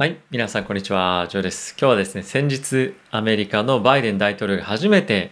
はい。皆さん、こんにちは。ジョーです。今日はですね、先日、アメリカのバイデン大統領が初めて、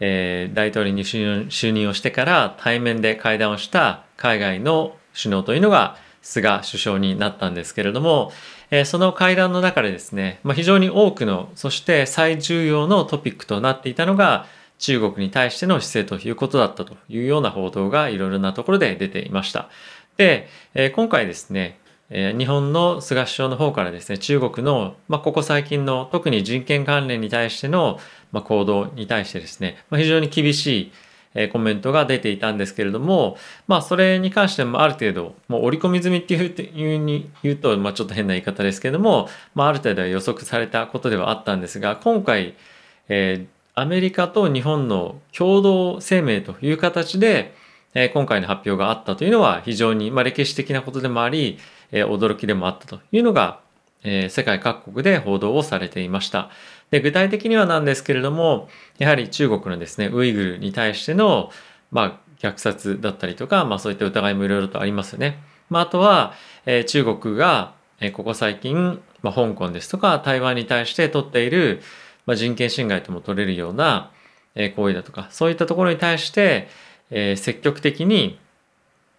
えー、大統領に就任をしてから対面で会談をした海外の首脳というのが菅首相になったんですけれども、えー、その会談の中でですね、まあ、非常に多くの、そして最重要のトピックとなっていたのが、中国に対しての姿勢ということだったというような報道がいろいろなところで出ていました。で、えー、今回ですね、え、日本の菅首相の方からですね、中国の、まあ、ここ最近の特に人権関連に対しての、まあ、行動に対してですね、まあ、非常に厳しい、え、コメントが出ていたんですけれども、まあ、それに関してもある程度、もう織り込み済みっていうふうに言うと、まあ、ちょっと変な言い方ですけれども、まあ、ある程度は予測されたことではあったんですが、今回、えー、アメリカと日本の共同声明という形で、え今回の発表があったというのは非常に、まあ、歴史的なことでもあり、え驚きでもあったというのが、え世界各国で報道をされていました。で具体的にはなんですけれどもやはり中国のですねウイグルに対しての、まあ、虐殺だったりとか、まあ、そういった疑いもいろいろとありますよね。まあ、あとは、え中国が、えここ最近、まあ、香港ですとか台湾に対して取っている、まあ、人権侵害とも取れるような、え行為だとかそういったところに対して、えー、積極的に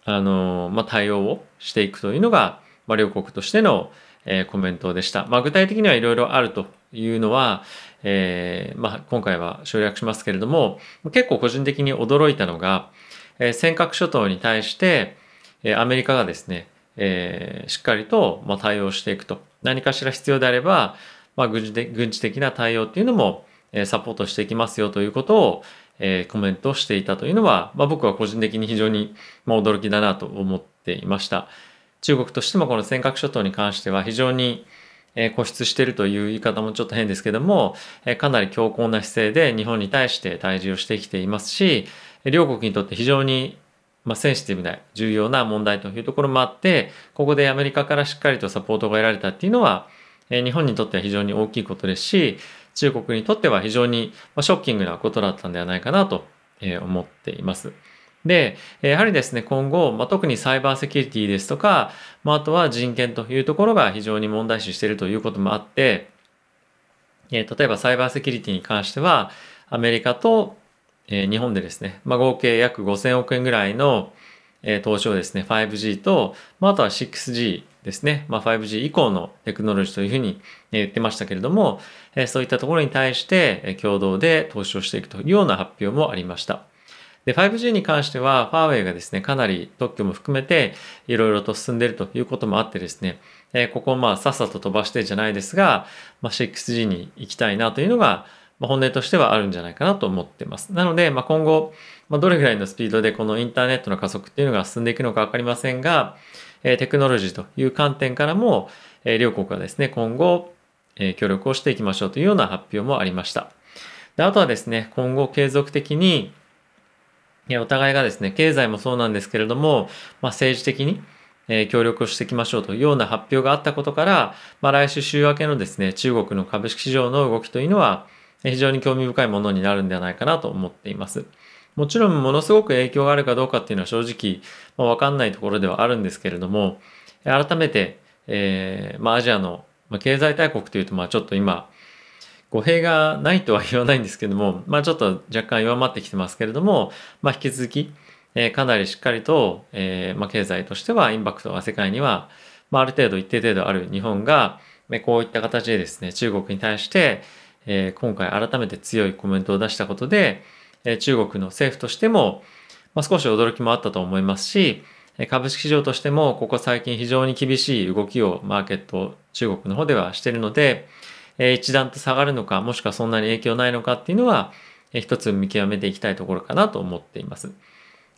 あの、まあ、対応をしていくというのが、まあ、両国としての、えー、コメントでした。まあ、具体的にはいろいろあるというのは、えーまあ、今回は省略しますけれども結構個人的に驚いたのが、えー、尖閣諸島に対して、え、アメリカがですね、えー、しっかりと、ま、対応していくと何かしら必要であれば、まあ、軍事的な対応っていうのも、え、サポートしていきますよということを、えー、コメントをしていたというのは、まあ、僕は個人的に非常に、まあ、驚きだなと思っていました。中国としてもこの尖閣諸島に関しては非常にえ固執しているという言い方もちょっと変ですけどもえ、かなり強硬な姿勢で日本に対して対峙をしてきていますし、両国にとって非常にまあ、センシティブな重要な問題というところもあって、ここでアメリカからしっかりとサポートが得られたっていうのは、日本にとっては非常に大きいことですし、中国にとっては非常にショッキングなことだったんではないかなと思っています。で、やはりですね、今後、まあ、特にサイバーセキュリティですとか、まあ、あとは人権というところが非常に問題視しているということもあって、え例えばサイバーセキュリティに関しては、アメリカと、え日本でですね、まあ、合計約5000億円ぐらいの、え投資をですね、5G と、まあ、あとは 6G ですね、まあ、5G 以降のテクノロジーというふうに言ってましたけれども、そういったところに対して共同で投資をしていくというような発表もありました。で、5G に関しては、ファーウェイがですね、かなり特許も含めて、いろいろと進んでいるということもあってですね、えここをまあ、さっさと飛ばしてじゃないですが、まあ、6G に行きたいなというのが、まあ、本音としてはあるんじゃないかなと思ってます。なので、まあ、今後、まあ、どれぐらいのスピードでこのインターネットの加速っていうのが進んでいくのかわかりませんが、えテクノロジーという観点からも、え両国がですね、今後、え協力をしていきましょうというような発表もありました。であとはですね、今後継続的に、お互いがですね、経済もそうなんですけれども、まあ、政治的に、え協力をしていきましょうというような発表があったことから、まあ、来週週明けのですね、中国の株式市場の動きというのは、非常に興味深いものになるんではないかなと思っています。もちろんものすごく影響があるかどうかっていうのは正直、まあ、わかんないところではあるんですけれども、改めて、えー、まあ、アジアの、まあ、経済大国というと、まあ、ちょっと今、語弊がないとは言わないんですけども、まあ、ちょっと若干弱まってきてますけれども、まあ、引き続き、えー、かなりしっかりと、えー、まあ、経済としてはインパクトが世界には、まあ、ある程度一定程度ある日本が、こういった形でですね、中国に対して、えー、今回改めて強いコメントを出したことで、え、中国の政府としても、まあ、少し驚きもあったと思いますし、株式市場としてもここ最近非常に厳しい動きをマーケット中国の方ではしているので、一段と下がるのかもしくはそんなに影響ないのかっていうのは、一つ見極めていきたいところかなと思っています。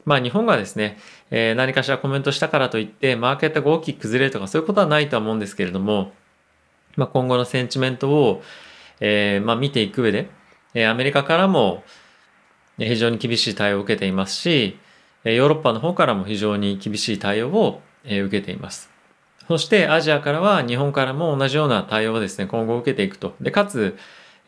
まあ日本がですね、え、何かしらコメントしたからといってマーケットが大きく崩れるとかそういうことはないとは思うんですけれども、まあ、今後のセンチメントを、え、まあ見ていく上で、え、アメリカからも非常に厳しい対応を受けていますし、ヨーロッパの方からも非常に厳しい対応を受けています。そしてアジアからは日本からも同じような対応をですね、今後受けていくと。で、かつ、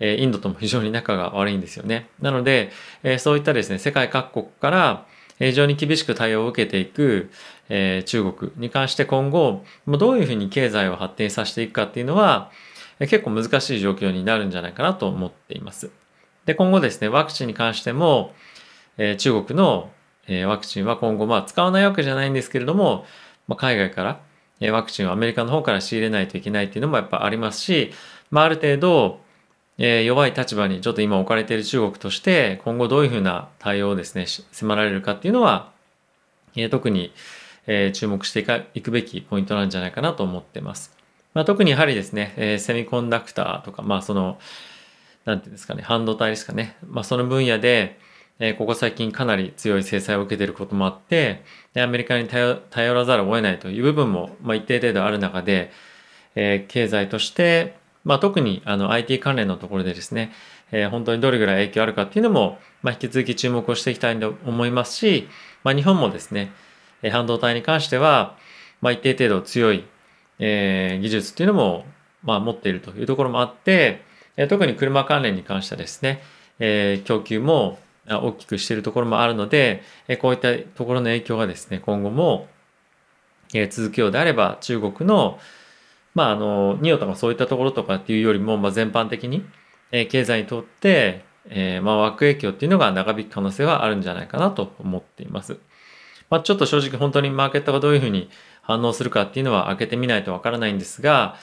インドとも非常に仲が悪いんですよね。なので、そういったですね、世界各国から非常に厳しく対応を受けていく、え、中国に関して今後どういうふうに経済を発展させていくかっていうのは結構難しい状況になるんじゃないかなと思っています。で今後ですねワクチンに関しても、えー、中国の、えー、ワクチンは今後まあ使わないわけじゃないんですけれども、まあ、海外から、えー、ワクチンをアメリカの方から仕入れないといけないっていうのもやっぱありますし、まあ、ある程度え弱い立場にちょっと今置かれている中国として今後どういうふうな対応をですね迫られるかっていうのは、え特に、え注目していかいくべきポイントなんじゃないかなと思ってます。まあ、特にやはりですね、えセミコンダクターとかまあその何て言うんですかね半導体ですかね、まあ、その分野で、えここ最近かなり強い制裁を受けていることもあってアメリカに頼らざるを得ないという部分も、まあ、一定程度ある中で、え経済としてまあ、特にあの IT 関連のところでですね、え、本当にどれぐらい影響あるかっていうのも、まあ、引き続き注目をしていきたいと思いますし、まあ、日本もですね、え半導体に関しては、まあ、一定程度強い、え、技術っていうのも、まあ、持っているというところもあって、え、特に車関連に関してはですね、え、供給も大きくしているところもあるので、え、こういったところの影響がですね、今後も、え、続くようであれば、中国の、まあ、あの、ニオとかそういったところとかっていうよりも、まあ、全般的に、え、経済にとって、え、まあ、悪影響っていうのが長引く可能性はあるんじゃないかなと思っています。まあ、ちょっと正直本当にマーケットがどういうふうに反応するかっていうのは開けてみないとわからないんですが、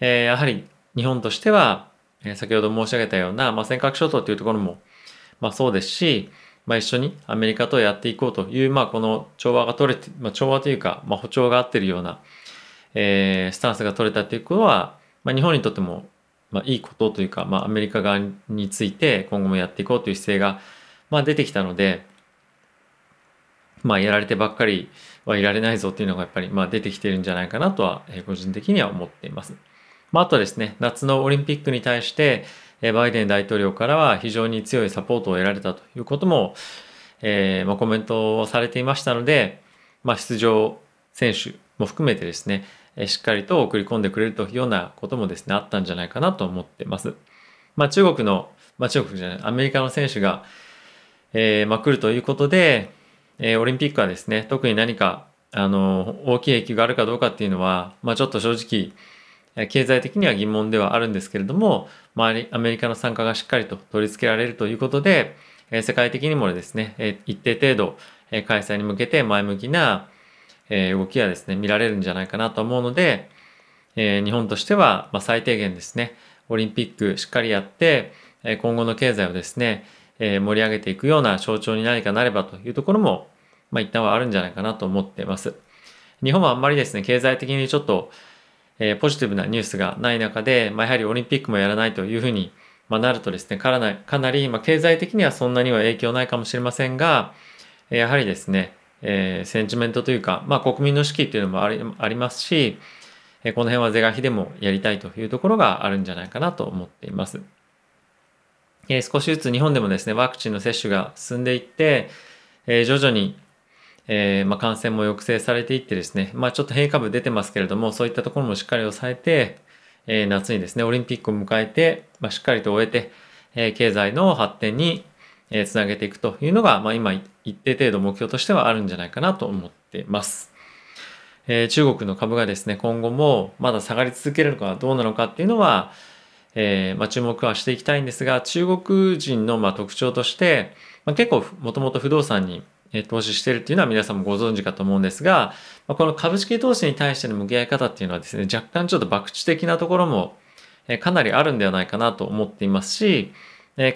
え、やはり日本としては、え、先ほど申し上げたような、まあ、尖閣諸島っていうところも、まあ、そうですし、まあ、一緒にアメリカとやっていこうという、まあ、この調和が取れて、まあ、調和というか、まあ、歩調が合ってるような、えー、スタンスが取れたということは、まあ、日本にとっても、まあ、いいことというか、まあ、アメリカ側について今後もやっていこうという姿勢が、まあ、出てきたので、まあ、やられてばっかりはいられないぞっていうのがやっぱり、まあ、出てきてるんじゃないかなとは、えー、個人的には思っています。まあ、あとですね、夏のオリンピックに対して、バイデン大統領からは非常に強いサポートを得られたということも、えーまあ、コメントをされていましたので、まあ、出場選手も含めてですね、しっかりと送り込んでくれるというようなこともですね、あったんじゃないかなと思ってます。まあ中国の、まあ中国じゃない、アメリカの選手が、えー、まあ来るということで、えー、オリンピックはですね、特に何か、あの、大きい影響があるかどうかっていうのは、まあちょっと正直、経済的には疑問ではあるんですけれども、周り、アメリカの参加がしっかりと取り付けられるということで、世界的にもですね、一定程度、開催に向けて前向きな動きがですね、見られるんじゃないかなと思うので、日本としては、最低限ですね、オリンピックしっかりやって、今後の経済をですね、盛り上げていくような象徴に何かなればというところも、まあ、一旦はあるんじゃないかなと思っています。日本はあんまりですね、経済的にちょっと、えポジティブなニュースがない中で、まあ、やはりオリンピックもやらないというふうに、まなるとですね、かなり、かなり、ま経済的にはそんなには影響ないかもしれませんが、やはりですね、えー、センチメントというか、まあ、国民の士気っていうのもありありますし、えー、この辺は是が非でもやりたいというところがあるんじゃないかなと思っています。えー、少しずつ日本でもですね、ワクチンの接種が進んでいって、えー、徐々に、えーまあ、感染も抑制されていってですね、まあ、ちょっと変異株出てますけれども、そういったところもしっかり抑えて、えー、夏にですね、オリンピックを迎えて、まあ、しっかりと終えて、えー、経済の発展にえつなげていくというのが、まあ、今一定程度目標としてはあるんじゃないかなと思っています。えー、中国の株がですね、今後もまだ下がり続けるのかどうなのかっていうのは、えー、まあ、注目はしていきたいんですが、中国人のまあ特徴として、まあ、結構もともと不動産に投資してるっていうのは皆さんもご存知かと思うんですが、この株式投資に対しての向き合い方っていうのはですね、若干ちょっと博打的なところもかなりあるんではないかなと思っていますし、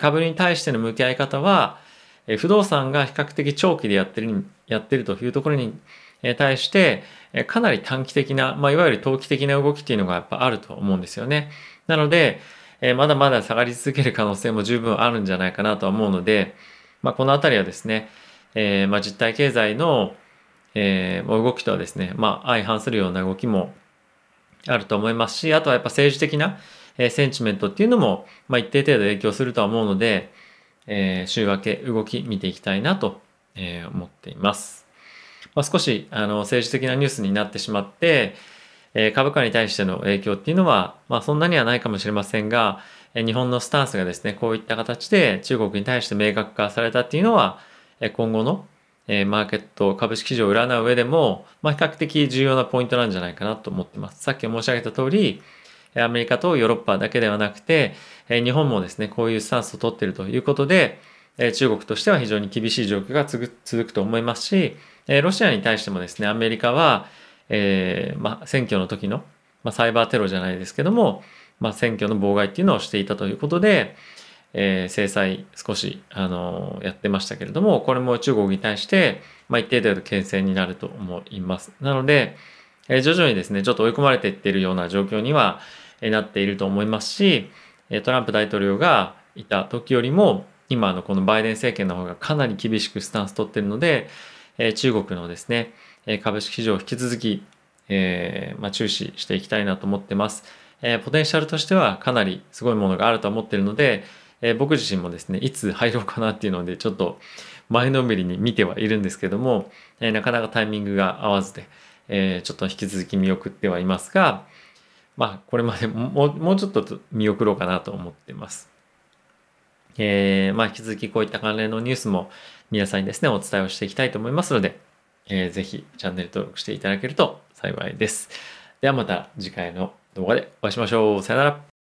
株に対しての向き合い方は、不動産が比較的長期でやってる、やってるというところに対して、かなり短期的な、まあ、いわゆる投機的な動きっていうのがやっぱあると思うんですよね。なので、まだまだ下がり続ける可能性も十分あるんじゃないかなとは思うので、まあ、このあたりはですね、えー、まあ実体経済の、えー、動きとはですね、まあ相反するような動きもあると思いますし、あとはやっぱ政治的な、えセンチメントっていうのも、まあ、一定程度影響するとは思うので、えー、週明け動き見ていきたいなと、えー、思っています。まあ、少しあの政治的なニュースになってしまって、えー、株価に対しての影響っていうのは、まあ、そんなにはないかもしれませんが、え日本のスタンスがですね、こういった形で中国に対して明確化されたっていうのは、今後の、マーケット株式市場を占う上でも、まあ、比較的重要なポイントなんじゃないかなと思ってます。さっき申し上げた通り、アメリカとヨーロッパだけではなくて、日本もですね、こういうスタンスを取っているということで、中国としては非常に厳しい状況が続くと思いますし、ロシアに対してもですね、アメリカは、えー、まあ、選挙の時の、まあ、サイバーテロじゃないですけども、まあ、選挙の妨害っていうのをしていたということで、えー、制裁少し、あのやってましたけれども、これも中国に対して、まあ、一定程度牽制になると思います。なので、えー、徐々にですね、ちょっと追い込まれていっているような状況には、えー、なっていると思いますし、トランプ大統領がいた時よりも、今のこのバイデン政権の方がかなり厳しくスタンス取ってるので、え、中国のですね、株式市場を引き続き、えーまあ、注視していきたいなと思ってます。え、ポテンシャルとしてはかなりすごいものがあると思ってるので、えー、僕自身もですね、いつ入ろうかなっていうので、ちょっと前のめりに見てはいるんですけども、えー、なかなかタイミングが合わずで、えー、ちょっと引き続き見送ってはいますが、まあ、これまでももうちょっと見送ろうかなと思ってます。え、まあ、引き続きこういった関連のニュースも皆さんにですね、お伝えをしていきたいと思いますので、えー、ぜひチャンネル登録していただけると幸いです。ではまた次回の動画でお会いしましょう。さよなら。